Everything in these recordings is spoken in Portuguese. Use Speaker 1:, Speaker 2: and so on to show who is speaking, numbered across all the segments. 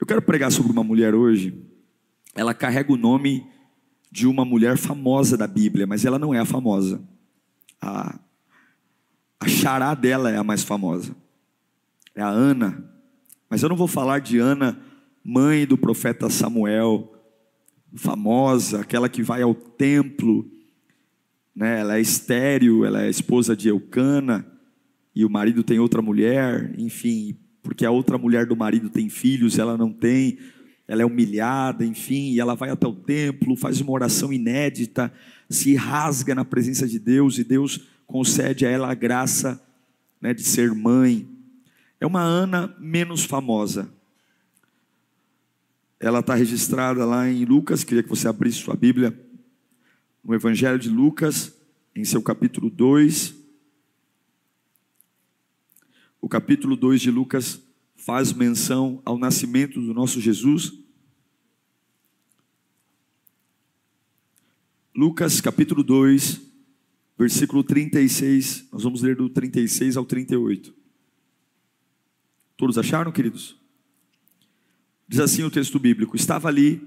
Speaker 1: Eu quero pregar sobre uma mulher hoje. Ela carrega o nome de uma mulher famosa da Bíblia, mas ela não é a famosa. A, a chará dela é a mais famosa. É a Ana. Mas eu não vou falar de Ana, mãe do profeta Samuel, famosa, aquela que vai ao templo, né? ela é estéril, ela é esposa de Eucana, e o marido tem outra mulher, enfim, porque a outra mulher do marido tem filhos, ela não tem, ela é humilhada, enfim, e ela vai até o templo, faz uma oração inédita, se rasga na presença de Deus, e Deus concede a ela a graça né, de ser mãe. É uma Ana menos famosa. Ela está registrada lá em Lucas, queria que você abrisse sua Bíblia, no Evangelho de Lucas, em seu capítulo 2. O capítulo 2 de Lucas faz menção ao nascimento do nosso Jesus. Lucas capítulo 2, versículo 36, nós vamos ler do 36 ao 38. Todos acharam, queridos? Diz assim o texto bíblico: Estava ali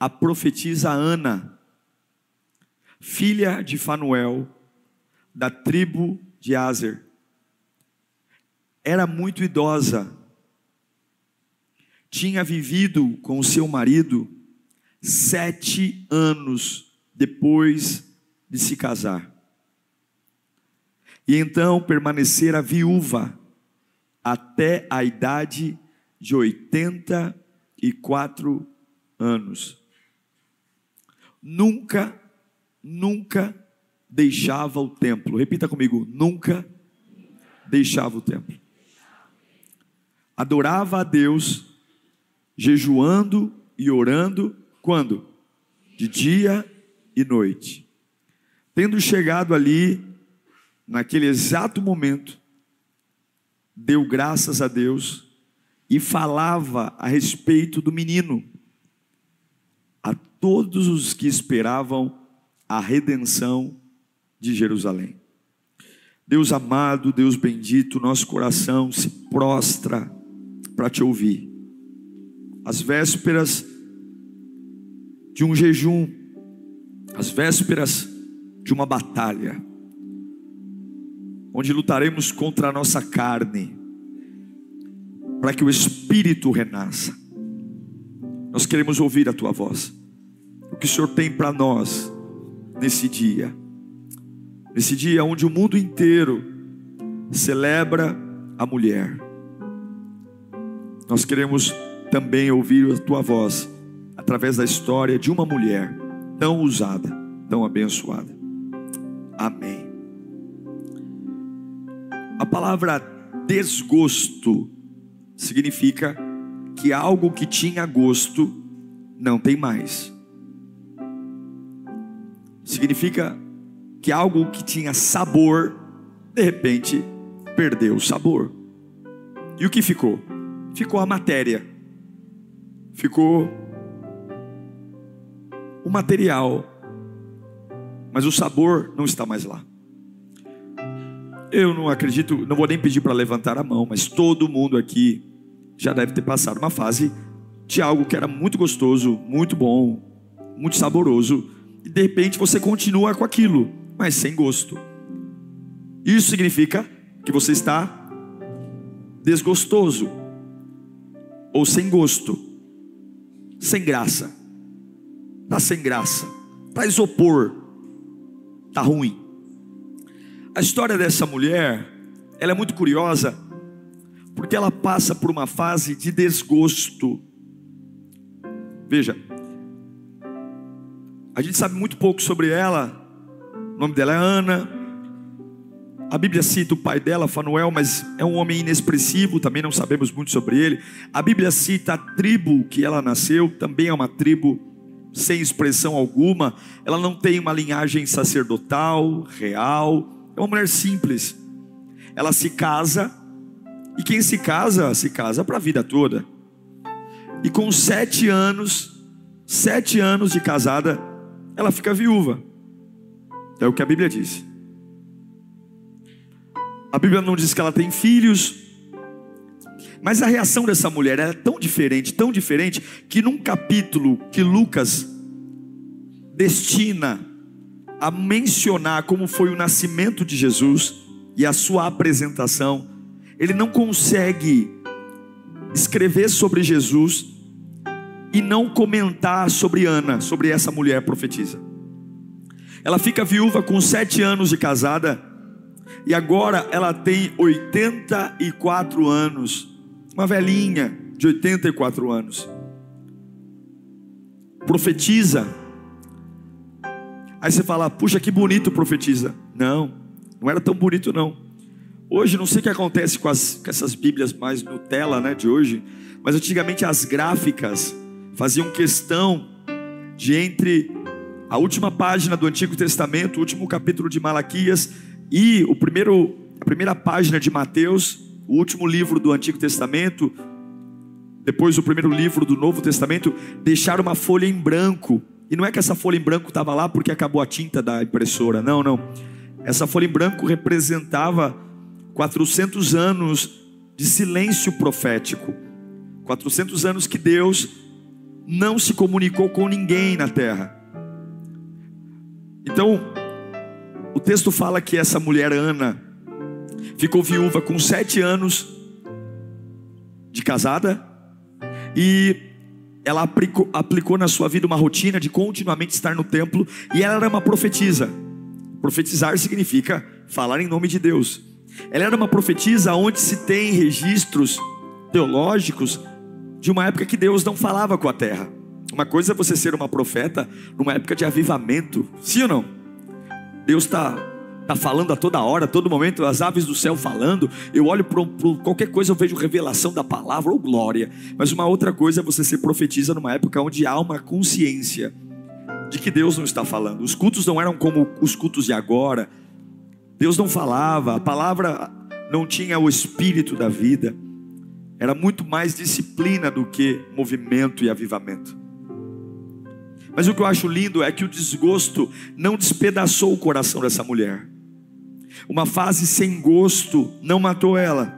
Speaker 1: a profetisa Ana, filha de Fanuel, da tribo de Azer. Era muito idosa, tinha vivido com o seu marido sete anos depois de se casar. E então permanecera viúva até a idade de 84 anos. Nunca, nunca deixava o templo. Repita comigo: nunca deixava o templo. Adorava a Deus, jejuando e orando, quando? De dia e noite. Tendo chegado ali, naquele exato momento, deu graças a Deus e falava a respeito do menino a todos os que esperavam a redenção de Jerusalém. Deus amado, Deus bendito, nosso coração se prostra para te ouvir. As vésperas de um jejum, as vésperas de uma batalha onde lutaremos contra a nossa carne, para que o Espírito renasça. Nós queremos ouvir a tua voz, o que o Senhor tem para nós nesse dia, nesse dia onde o mundo inteiro celebra a mulher. Nós queremos também ouvir a tua voz através da história de uma mulher tão usada, tão abençoada. Amém. A palavra desgosto significa que algo que tinha gosto não tem mais. Significa que algo que tinha sabor, de repente, perdeu o sabor. E o que ficou? Ficou a matéria, ficou o material, mas o sabor não está mais lá. Eu não acredito, não vou nem pedir para levantar a mão, mas todo mundo aqui já deve ter passado uma fase de algo que era muito gostoso, muito bom, muito saboroso, e de repente você continua com aquilo, mas sem gosto. Isso significa que você está desgostoso, ou sem gosto, sem graça, está sem graça, está isopor, está ruim. A história dessa mulher, ela é muito curiosa, porque ela passa por uma fase de desgosto. Veja, a gente sabe muito pouco sobre ela. O nome dela é Ana. A Bíblia cita o pai dela, Fanuel, mas é um homem inexpressivo, também não sabemos muito sobre ele. A Bíblia cita a tribo que ela nasceu, também é uma tribo sem expressão alguma. Ela não tem uma linhagem sacerdotal, real. É uma mulher simples. Ela se casa, e quem se casa, se casa para a vida toda. E com sete anos, sete anos de casada, ela fica viúva. É o que a Bíblia diz. A Bíblia não diz que ela tem filhos, mas a reação dessa mulher é tão diferente, tão diferente, que num capítulo que Lucas destina a mencionar como foi o nascimento de Jesus e a sua apresentação, ele não consegue escrever sobre Jesus e não comentar sobre Ana, sobre essa mulher profetisa. Ela fica viúva com sete anos de casada e agora ela tem 84 anos, uma velhinha de 84 anos. Profetiza. Aí você fala, puxa, que bonito profetiza. Não, não era tão bonito não. Hoje não sei o que acontece com, as, com essas Bíblias mais Nutella, né, de hoje, mas antigamente as gráficas faziam questão de entre a última página do Antigo Testamento, o último capítulo de Malaquias e o primeiro, a primeira página de Mateus, o último livro do Antigo Testamento, depois o primeiro livro do Novo Testamento, deixaram uma folha em branco. E não é que essa folha em branco estava lá porque acabou a tinta da impressora, não, não. Essa folha em branco representava 400 anos de silêncio profético. 400 anos que Deus não se comunicou com ninguém na terra. Então, o texto fala que essa mulher, Ana, ficou viúva com sete anos de casada e ela aplicou, aplicou, na sua vida uma rotina de continuamente estar no templo e ela era uma profetisa. Profetizar significa falar em nome de Deus. Ela era uma profetisa onde se tem registros teológicos de uma época que Deus não falava com a terra. Uma coisa é você ser uma profeta numa época de avivamento, sim ou não? Deus está tá falando a toda hora, a todo momento, as aves do céu falando. Eu olho para qualquer coisa, eu vejo revelação da palavra ou glória. Mas uma outra coisa é você ser profetiza numa época onde há uma consciência de que Deus não está falando. Os cultos não eram como os cultos de agora. Deus não falava, a palavra não tinha o espírito da vida. Era muito mais disciplina do que movimento e avivamento. Mas o que eu acho lindo é que o desgosto não despedaçou o coração dessa mulher. Uma fase sem gosto não matou ela,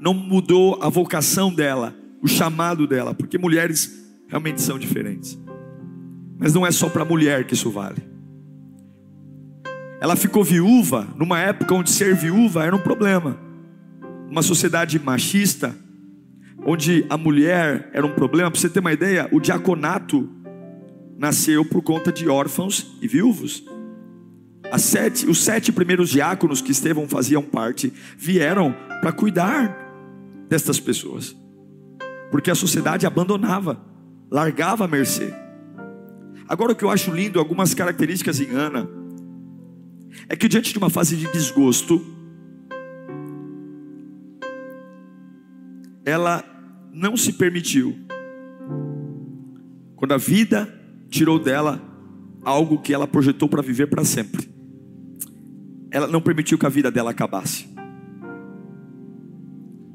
Speaker 1: não mudou a vocação dela, o chamado dela, porque mulheres realmente são diferentes. Mas não é só para mulher que isso vale. Ela ficou viúva numa época onde ser viúva era um problema. Uma sociedade machista, onde a mulher era um problema. Para você ter uma ideia, o diaconato nasceu por conta de órfãos e viúvos. Sete, os sete primeiros diáconos que Estevão faziam parte vieram para cuidar destas pessoas, porque a sociedade abandonava, largava a mercê. Agora, o que eu acho lindo, algumas características em Ana, é que diante de uma fase de desgosto, ela não se permitiu. Quando a vida tirou dela algo que ela projetou para viver para sempre. Ela não permitiu que a vida dela acabasse.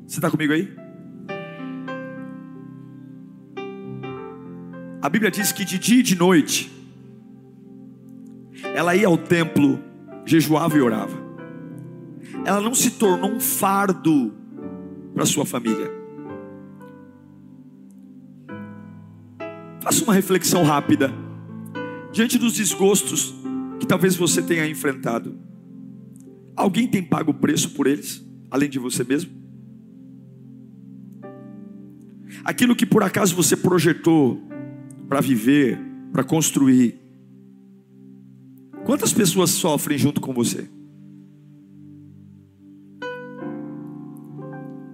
Speaker 1: Você está comigo aí? A Bíblia diz que de dia e de noite, ela ia ao templo, jejuava e orava. Ela não se tornou um fardo para sua família. Faça uma reflexão rápida. Diante dos desgostos que talvez você tenha enfrentado, alguém tem pago o preço por eles, além de você mesmo? Aquilo que por acaso você projetou para viver, para construir, quantas pessoas sofrem junto com você?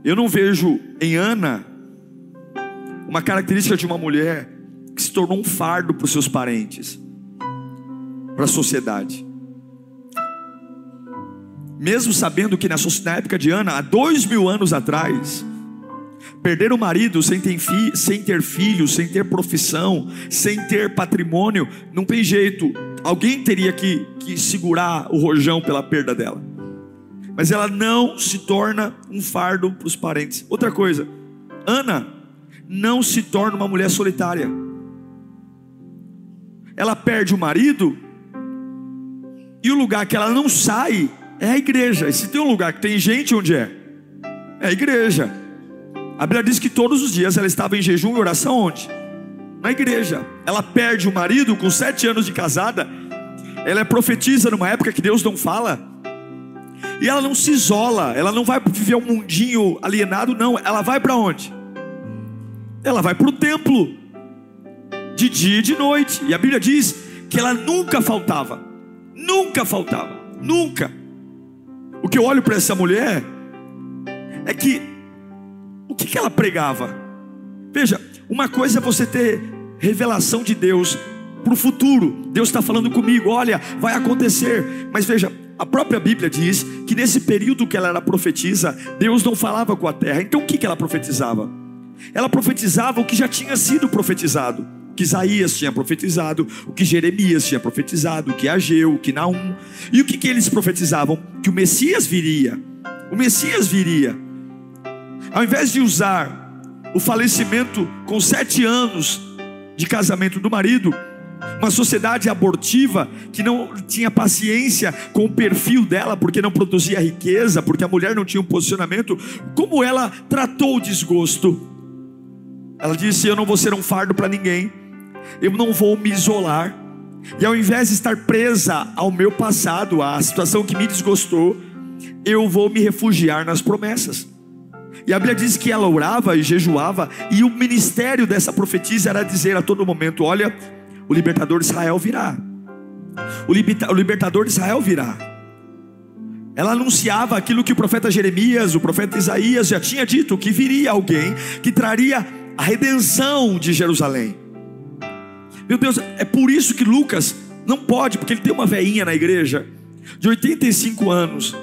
Speaker 1: Eu não vejo em Ana uma característica de uma mulher que se tornou um fardo para os seus parentes, para a sociedade. mesmo sabendo que na, época de Ana, há dois mil anos atrás, perder o marido sem ter, fi, sem ter filhos, sem ter profissão, sem ter patrimônio, não tem jeito. Alguém teria que, que segurar o rojão pela perda dela. Mas ela não se torna um fardo para os parentes. Outra coisa, Ana não se torna uma mulher solitária. Ela perde o marido, e o lugar que ela não sai é a igreja. E se tem um lugar que tem gente, onde é? É a igreja. A Bíblia diz que todos os dias ela estava em jejum e oração onde? Na igreja. Ela perde o marido com sete anos de casada. Ela é profetiza numa época que Deus não fala. E ela não se isola. Ela não vai viver um mundinho alienado, não. Ela vai para onde? Ela vai para o templo. De dia e de noite. E a Bíblia diz que ela nunca faltava. Nunca faltava. Nunca. O que eu olho para essa mulher é que o que, que ela pregava? Veja, uma coisa é você ter revelação de Deus para o futuro. Deus está falando comigo, olha, vai acontecer. Mas veja, a própria Bíblia diz que nesse período que ela era profetisa, Deus não falava com a terra. Então o que, que ela profetizava? Ela profetizava o que já tinha sido profetizado que Isaías tinha profetizado, o que Jeremias tinha profetizado, o que Ageu, o que Naum. E o que, que eles profetizavam? Que o Messias viria. O Messias viria. Ao invés de usar o falecimento com sete anos de casamento do marido, uma sociedade abortiva que não tinha paciência com o perfil dela, porque não produzia riqueza, porque a mulher não tinha um posicionamento, como ela tratou o desgosto? Ela disse: Eu não vou ser um fardo para ninguém, eu não vou me isolar. E ao invés de estar presa ao meu passado, à situação que me desgostou, eu vou me refugiar nas promessas. E a Bíblia diz que ela orava e jejuava, e o ministério dessa profetisa era dizer a todo momento: Olha, o libertador de Israel virá. O libertador de Israel virá. Ela anunciava aquilo que o profeta Jeremias, o profeta Isaías já tinha dito: que viria alguém que traria a redenção de Jerusalém. Meu Deus, é por isso que Lucas não pode, porque ele tem uma veinha na igreja de 85 anos.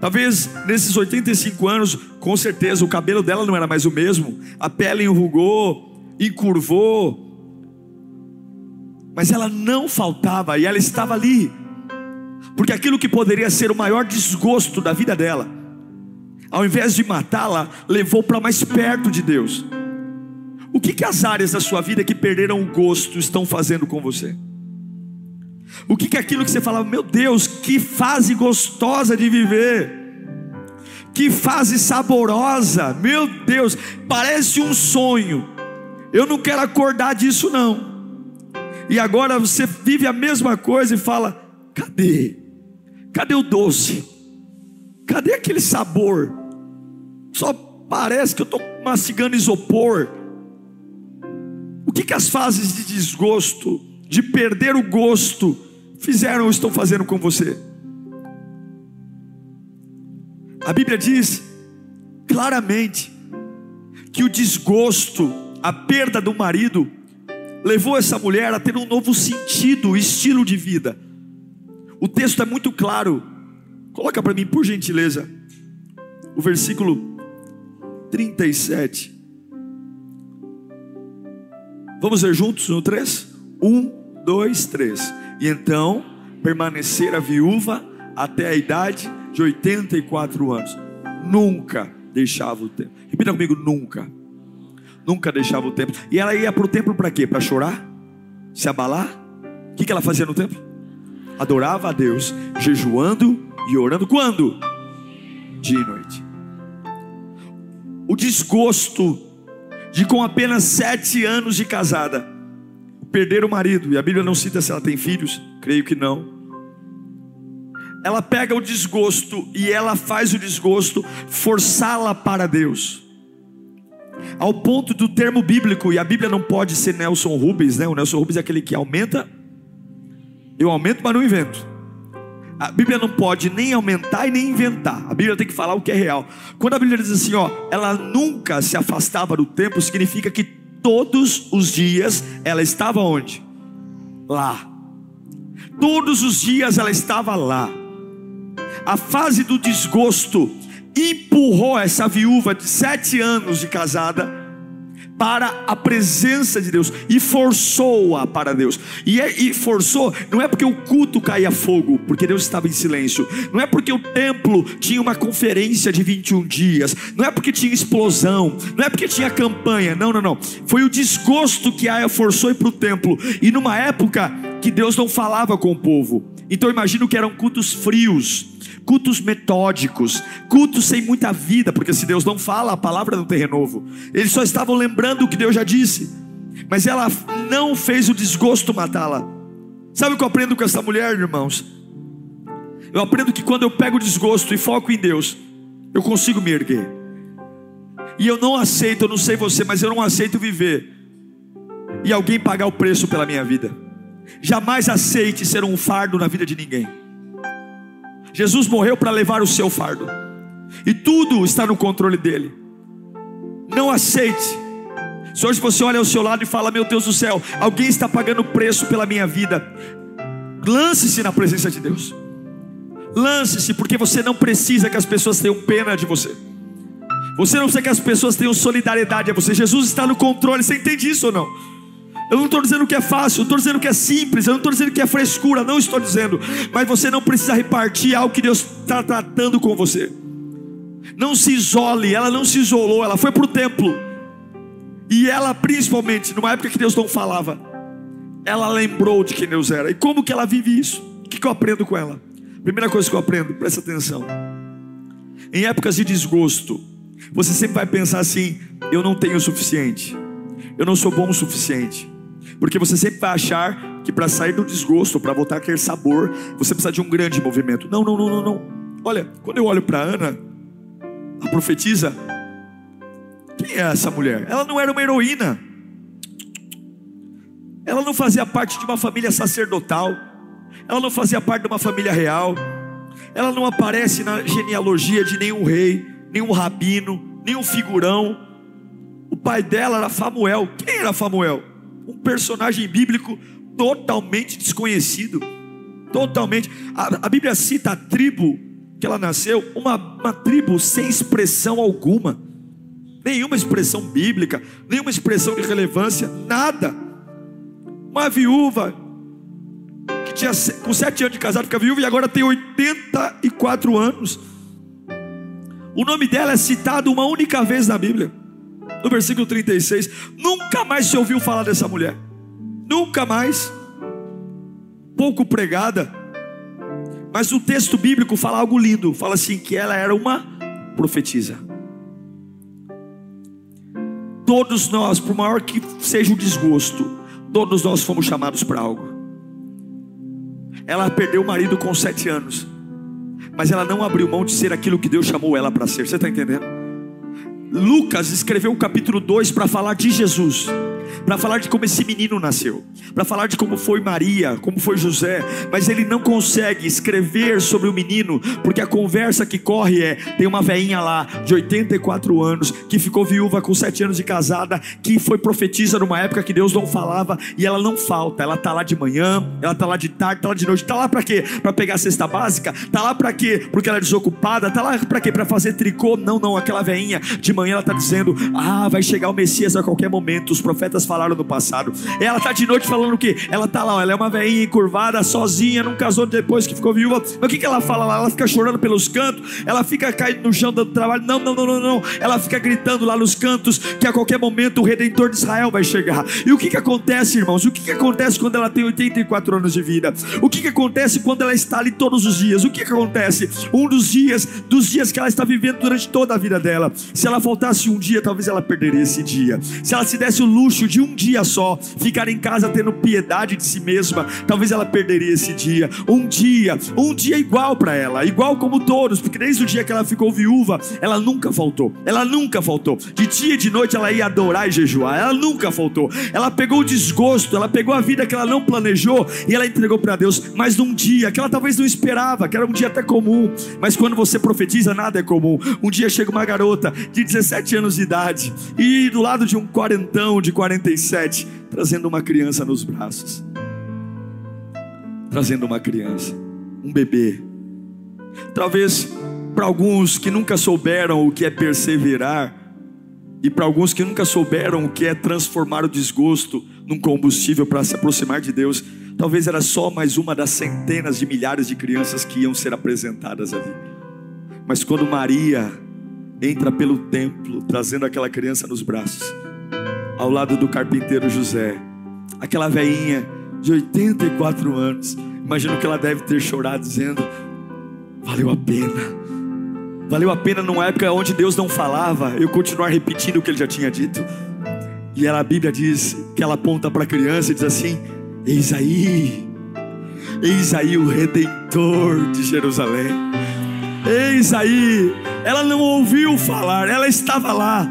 Speaker 1: Talvez nesses 85 anos, com certeza, o cabelo dela não era mais o mesmo, a pele enrugou, encurvou, mas ela não faltava e ela estava ali, porque aquilo que poderia ser o maior desgosto da vida dela, ao invés de matá-la, levou para mais perto de Deus. O que, que as áreas da sua vida que perderam o gosto estão fazendo com você? O que, que é aquilo que você falava, meu Deus, que fase gostosa de viver, que fase saborosa, meu Deus, parece um sonho, eu não quero acordar disso não. E agora você vive a mesma coisa e fala: cadê? Cadê o doce? Cadê aquele sabor? Só parece que eu estou mastigando isopor. O que, que as fases de desgosto, de perder o gosto, fizeram ou estão fazendo com você? A Bíblia diz claramente que o desgosto, a perda do marido, levou essa mulher a ter um novo sentido, estilo de vida. O texto é muito claro. Coloca para mim, por gentileza, o versículo 37. Vamos ver juntos no 3? 1, 2, 3. E então permanecer a viúva até a idade de 84 anos. Nunca deixava o templo. Repita comigo: nunca. Nunca deixava o templo. E ela ia para o templo para quê? Para chorar? Se abalar? O que, que ela fazia no templo? Adorava a Deus, jejuando e orando. Quando? Dia e noite. O desgosto de com apenas sete anos de casada, perder o marido, e a Bíblia não cita se ela tem filhos, creio que não. Ela pega o desgosto e ela faz o desgosto forçá-la para Deus. Ao ponto do termo bíblico, e a Bíblia não pode ser Nelson Rubens, né? O Nelson Rubens é aquele que aumenta, eu aumento, mas não invento. A Bíblia não pode nem aumentar e nem inventar. A Bíblia tem que falar o que é real. Quando a Bíblia diz assim, ó, ela nunca se afastava do templo, significa que todos os dias ela estava onde? Lá. Todos os dias ela estava lá. A fase do desgosto empurrou essa viúva de sete anos de casada para a presença de Deus e forçou-a para Deus. E, é, e, forçou, não é porque o culto caía fogo, porque Deus estava em silêncio, não é porque o templo tinha uma conferência de 21 dias, não é porque tinha explosão, não é porque tinha campanha, não, não, não. Foi o desgosto que a forçou para o templo, e numa época que Deus não falava com o povo. Então imagino que eram cultos frios cultos metódicos, cultos sem muita vida, porque se Deus não fala, a palavra não tem renovo. Eles só estavam lembrando o que Deus já disse, mas ela não fez o desgosto matá-la. Sabe o que eu aprendo com essa mulher, irmãos? Eu aprendo que quando eu pego o desgosto e foco em Deus, eu consigo me erguer. E eu não aceito, eu não sei você, mas eu não aceito viver e alguém pagar o preço pela minha vida. Jamais aceite ser um fardo na vida de ninguém. Jesus morreu para levar o seu fardo, e tudo está no controle dele. Não aceite. Se hoje você olha ao seu lado e fala: Meu Deus do céu, alguém está pagando preço pela minha vida, lance-se na presença de Deus. Lance-se, porque você não precisa que as pessoas tenham pena de você. Você não precisa que as pessoas tenham solidariedade a você. Jesus está no controle. Você entende isso ou não? Eu não estou dizendo que é fácil, eu estou dizendo que é simples, eu não estou dizendo que é frescura, não estou dizendo. Mas você não precisa repartir algo que Deus está tratando com você. Não se isole, ela não se isolou, ela foi para o templo. E ela, principalmente, numa época que Deus não falava, ela lembrou de quem Deus era. E como que ela vive isso? O que, que eu aprendo com ela? Primeira coisa que eu aprendo, presta atenção. Em épocas de desgosto, você sempre vai pensar assim: eu não tenho o suficiente, eu não sou bom o suficiente, porque você sempre vai achar que para sair do desgosto, para voltar a ter sabor, você precisa de um grande movimento. Não, não, não, não, não. Olha, quando eu olho para Ana, a profetisa, quem é essa mulher? Ela não era uma heroína. Ela não fazia parte de uma família sacerdotal. Ela não fazia parte de uma família real. Ela não aparece na genealogia de nenhum rei, nenhum rabino, nenhum figurão. O pai dela era Famuel. Quem era Famuel? Um personagem bíblico totalmente desconhecido. Totalmente. A, a Bíblia cita a tribo que ela nasceu, uma, uma tribo sem expressão alguma, nenhuma expressão bíblica, nenhuma expressão de relevância, nada. Uma viúva que tinha com sete anos de casado, fica viúva e agora tem 84 anos. O nome dela é citado uma única vez na Bíblia no versículo 36. Nunca mais se ouviu falar dessa mulher. Nunca mais. Pouco pregada. Mas o texto bíblico fala algo lindo. Fala assim: que ela era uma profetisa. Todos nós, por maior que seja o desgosto, todos nós fomos chamados para algo. Ela perdeu o marido com sete anos, mas ela não abriu mão de ser aquilo que Deus chamou ela para ser. Você está entendendo? Lucas escreveu o capítulo 2 para falar de Jesus para falar de como esse menino nasceu, para falar de como foi Maria, como foi José, mas ele não consegue escrever sobre o menino, porque a conversa que corre é: tem uma veinha lá de 84 anos que ficou viúva com 7 anos de casada, que foi profetisa numa época que Deus não falava e ela não falta, ela tá lá de manhã, ela tá lá de tarde, tá lá de noite, tá lá para quê? Para pegar a cesta básica? Tá lá para quê? Porque ela é desocupada, tá lá para quê? Para fazer tricô? Não, não, aquela veinha de manhã ela tá dizendo: "Ah, vai chegar o Messias a qualquer momento". Os profetas falaram no passado. Ela está de noite falando o quê? Ela está lá, ela é uma veinha encurvada, sozinha, não casou depois que ficou viúva. Mas o que, que ela fala lá? Ela fica chorando pelos cantos, ela fica caindo no chão dando trabalho. Não, não, não, não, não. Ela fica gritando lá nos cantos que a qualquer momento o redentor de Israel vai chegar. E o que, que acontece, irmãos? O que, que acontece quando ela tem 84 anos de vida? O que, que acontece quando ela está ali todos os dias? O que, que acontece? Um dos dias, dos dias que ela está vivendo durante toda a vida dela. Se ela faltasse um dia, talvez ela perderia esse dia. Se ela se desse o luxo de um dia só, ficar em casa tendo piedade de si mesma, talvez ela perderia esse dia. Um dia, um dia igual para ela, igual como todos, porque desde o dia que ela ficou viúva, ela nunca faltou. Ela nunca faltou. De dia e de noite ela ia adorar e jejuar. Ela nunca faltou. Ela pegou o desgosto, ela pegou a vida que ela não planejou e ela entregou para Deus, mas num dia que ela talvez não esperava, que era um dia até comum, mas quando você profetiza, nada é comum. Um dia chega uma garota de 17 anos de idade e do lado de um quarentão de 47, trazendo uma criança nos braços. Trazendo uma criança, um bebê. Talvez para alguns que nunca souberam o que é perseverar, e para alguns que nunca souberam o que é transformar o desgosto num combustível para se aproximar de Deus, talvez era só mais uma das centenas de milhares de crianças que iam ser apresentadas ali. Mas quando Maria entra pelo templo, trazendo aquela criança nos braços, ao lado do carpinteiro José, aquela veinha de 84 anos, imagino que ela deve ter chorado, dizendo: valeu a pena Valeu a pena numa época onde Deus não falava, eu continuar repetindo o que ele já tinha dito. E ela, a Bíblia diz que ela aponta para a criança e diz assim: Eis aí, eis aí o redentor de Jerusalém. Eis aí, ela não ouviu falar, ela estava lá.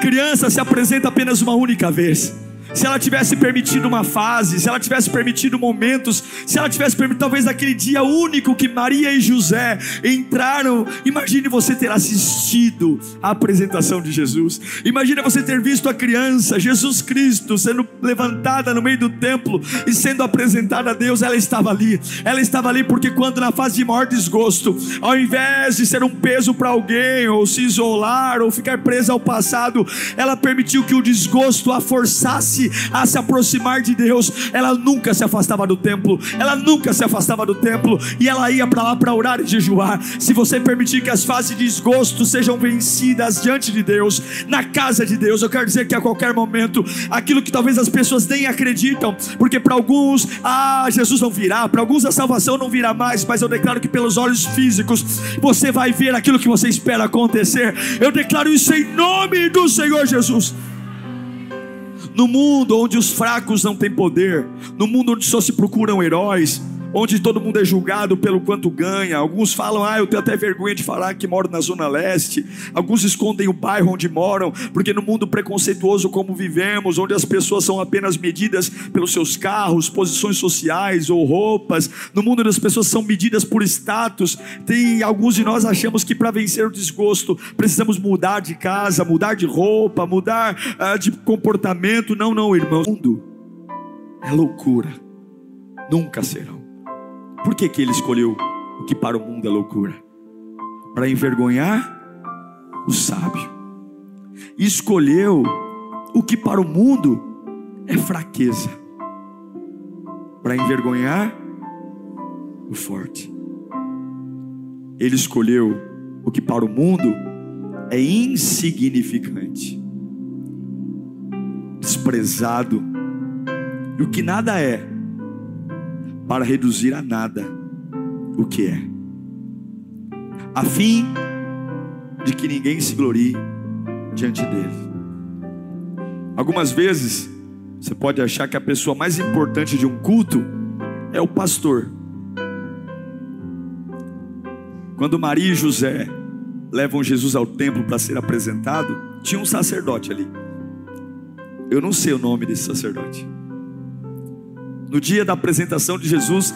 Speaker 1: Criança se apresenta apenas uma única vez se ela tivesse permitido uma fase, se ela tivesse permitido momentos, se ela tivesse permitido talvez aquele dia único que Maria e José entraram, imagine você ter assistido à apresentação de Jesus. Imagine você ter visto a criança, Jesus Cristo, sendo levantada no meio do templo e sendo apresentada a Deus, ela estava ali. Ela estava ali porque quando na fase de maior desgosto, ao invés de ser um peso para alguém ou se isolar ou ficar presa ao passado, ela permitiu que o desgosto a forçasse a se aproximar de Deus, ela nunca se afastava do templo, ela nunca se afastava do templo, e ela ia para lá para orar e jejuar. Se você permitir que as fases de desgosto sejam vencidas diante de Deus, na casa de Deus, eu quero dizer que a qualquer momento, aquilo que talvez as pessoas nem acreditam, porque para alguns, ah, Jesus não virá, para alguns a salvação não virá mais, mas eu declaro que pelos olhos físicos você vai ver aquilo que você espera acontecer. Eu declaro isso em nome do Senhor Jesus. No mundo onde os fracos não têm poder, no mundo onde só se procuram heróis, onde todo mundo é julgado pelo quanto ganha. Alguns falam, ah, eu tenho até vergonha de falar que moro na Zona Leste. Alguns escondem o bairro onde moram, porque no mundo preconceituoso como vivemos, onde as pessoas são apenas medidas pelos seus carros, posições sociais ou roupas, no mundo onde as pessoas são medidas por status, tem alguns de nós achamos que para vencer o desgosto precisamos mudar de casa, mudar de roupa, mudar uh, de comportamento. Não, não, irmão. O mundo é loucura. Nunca serão. Por que, que ele escolheu o que para o mundo é loucura? Para envergonhar o sábio. Escolheu o que para o mundo é fraqueza. Para envergonhar o forte. Ele escolheu o que para o mundo é insignificante, desprezado, e o que nada é para reduzir a nada o que é, a fim de que ninguém se glorie diante dele. Algumas vezes você pode achar que a pessoa mais importante de um culto é o pastor. Quando Maria e José levam Jesus ao templo para ser apresentado, tinha um sacerdote ali. Eu não sei o nome desse sacerdote no dia da apresentação de Jesus,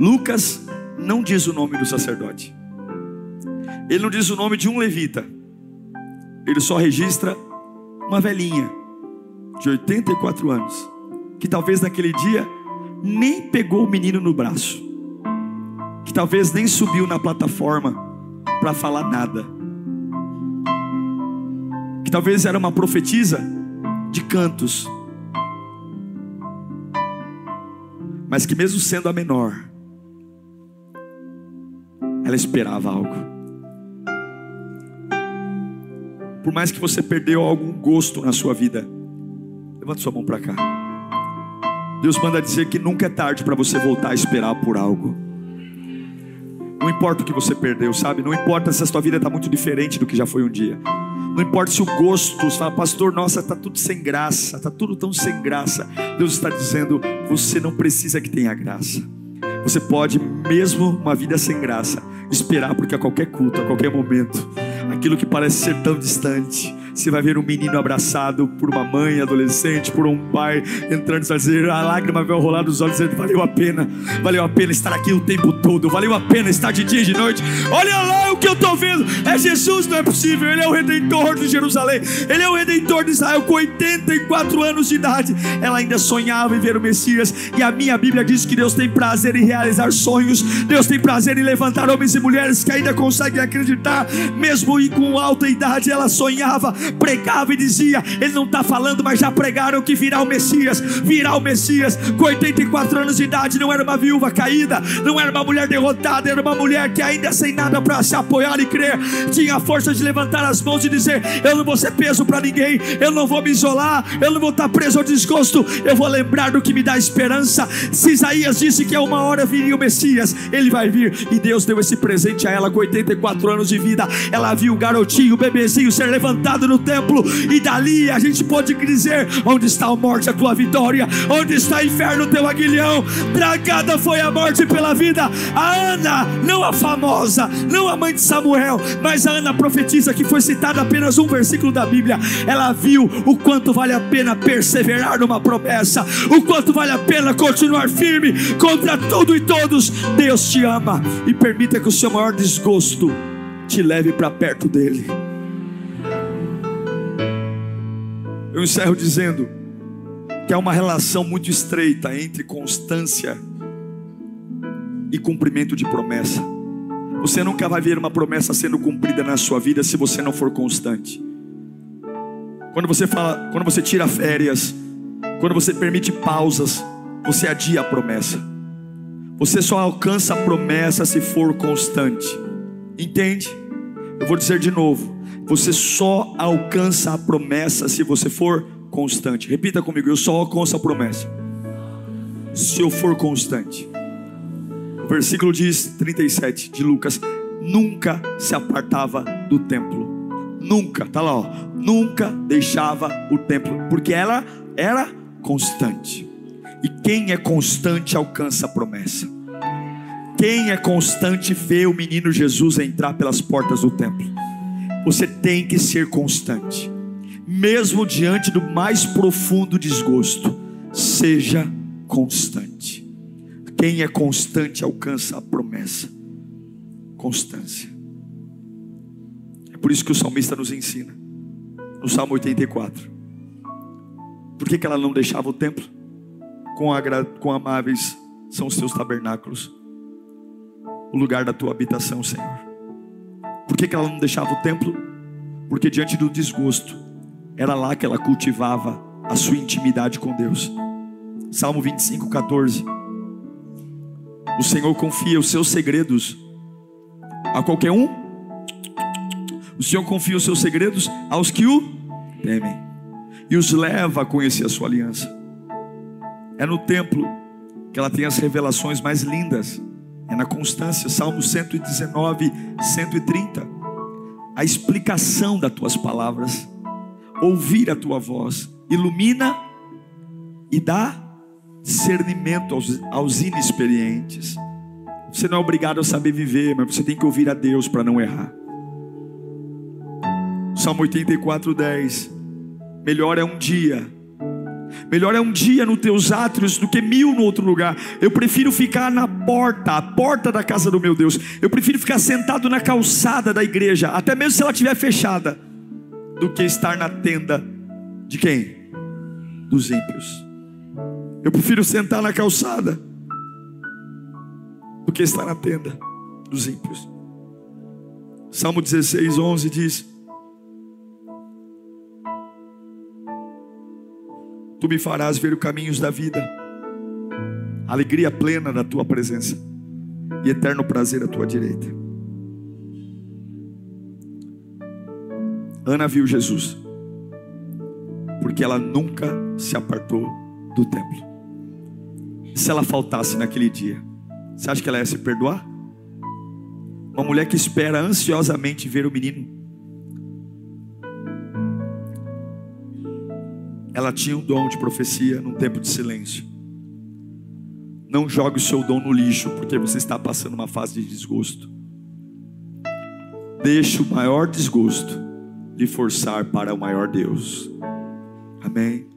Speaker 1: Lucas não diz o nome do sacerdote. Ele não diz o nome de um levita. Ele só registra uma velhinha de 84 anos, que talvez naquele dia nem pegou o menino no braço, que talvez nem subiu na plataforma para falar nada, que talvez era uma profetisa de cantos, mas que mesmo sendo a menor, ela esperava algo. Por mais que você perdeu algum gosto na sua vida, levanta sua mão para cá. Deus manda dizer que nunca é tarde para você voltar a esperar por algo. Não importa o que você perdeu, sabe? Não importa se a sua vida está muito diferente do que já foi um dia. Não importa se o gosto, você fala, pastor, nossa, está tudo sem graça, está tudo tão sem graça. Deus está dizendo, você não precisa que tenha graça. Você pode, mesmo uma vida sem graça, esperar, porque a qualquer culto, a qualquer momento, aquilo que parece ser tão distante, Você vai ver um menino abraçado por uma mãe adolescente, por um pai entrando e dizer, a lágrima vai rolar dos olhos, dizendo: valeu a pena, valeu a pena estar aqui o tempo todo, valeu a pena estar de dia e de noite. Olha lá o que eu estou vendo, é Jesus, não é possível, Ele é o redentor de Jerusalém, Ele é o redentor de Israel com 84 anos de idade. Ela ainda sonhava em ver o Messias, e a minha Bíblia diz que Deus tem prazer em realizar sonhos, Deus tem prazer em levantar homens e mulheres que ainda conseguem acreditar, mesmo com alta idade, ela sonhava, pregava e dizia: Ele não está falando, mas já pregaram que virá o Messias, virá o Messias, com 84 anos de idade, não era uma viúva caída, não era uma mulher derrotada, era uma mulher que ainda sem nada para se apoiar e crer, tinha a força de levantar as mãos e dizer: Eu não vou ser peso para ninguém, eu não vou me isolar, eu não vou estar preso ao desgosto, eu vou lembrar do que me dá esperança. Se Isaías disse que a uma hora viria o Messias, ele vai vir, e Deus deu esse presente a ela com 84 anos de vida. Ela viu o garotinho, o bebezinho ser levantado no templo, e dali a gente pode dizer: Onde está a morte, a tua vitória? Onde está o inferno, o teu aguilhão? Tragada foi a morte pela vida. A Ana, não a famosa, não a mãe de Samuel, mas a Ana profetiza que foi citada apenas um versículo da Bíblia. Ela viu o quanto vale a pena perseverar numa promessa, o quanto vale a pena continuar firme contra tudo e todos. Deus te ama e permita que o seu maior desgosto te leve para perto dele. Eu encerro dizendo que há uma relação muito estreita entre constância e cumprimento de promessa. Você nunca vai ver uma promessa sendo cumprida na sua vida se você não for constante. Quando você fala, quando você tira férias, quando você permite pausas, você adia a promessa. Você só alcança a promessa se for constante. Entende? Eu vou dizer de novo. Você só alcança a promessa se você for constante. Repita comigo: eu só alcanço a promessa se eu for constante. O versículo diz 37 de Lucas: nunca se apartava do templo. Nunca, tá lá, ó, nunca deixava o templo, porque ela era constante. E quem é constante alcança a promessa. Quem é constante vê o menino Jesus entrar pelas portas do templo. Você tem que ser constante, mesmo diante do mais profundo desgosto. Seja constante. Quem é constante alcança a promessa. Constância. É por isso que o salmista nos ensina, no Salmo 84. Por que, que ela não deixava o templo? Com, agra... com amáveis são os teus tabernáculos o lugar da tua habitação, Senhor. Por que, que ela não deixava o templo? Porque diante do desgosto, era lá que ela cultivava a sua intimidade com Deus. Salmo 25, 14. O Senhor confia os seus segredos a qualquer um. O Senhor confia os seus segredos aos que o temem e os leva a conhecer a sua aliança. É no templo que ela tem as revelações mais lindas é na constância, Salmo 119, 130. A explicação das tuas palavras, ouvir a tua voz, ilumina e dá discernimento aos, aos inexperientes. Você não é obrigado a saber viver, mas você tem que ouvir a Deus para não errar. Salmo 84, 10. Melhor é um dia Melhor é um dia nos teus átrios do que mil no outro lugar. Eu prefiro ficar na porta, a porta da casa do meu Deus. Eu prefiro ficar sentado na calçada da igreja, até mesmo se ela estiver fechada, do que estar na tenda de quem? Dos ímpios. Eu prefiro sentar na calçada do que estar na tenda dos ímpios. Salmo 16, 11 diz: Tu me farás ver os caminhos da vida, alegria plena da tua presença e eterno prazer à tua direita. Ana viu Jesus, porque ela nunca se apartou do templo. Se ela faltasse naquele dia, você acha que ela ia se perdoar? Uma mulher que espera ansiosamente ver o menino ela tinha um dom de profecia num tempo de silêncio. Não jogue o seu dom no lixo, porque você está passando uma fase de desgosto. Deixe o maior desgosto lhe forçar para o maior Deus. Amém.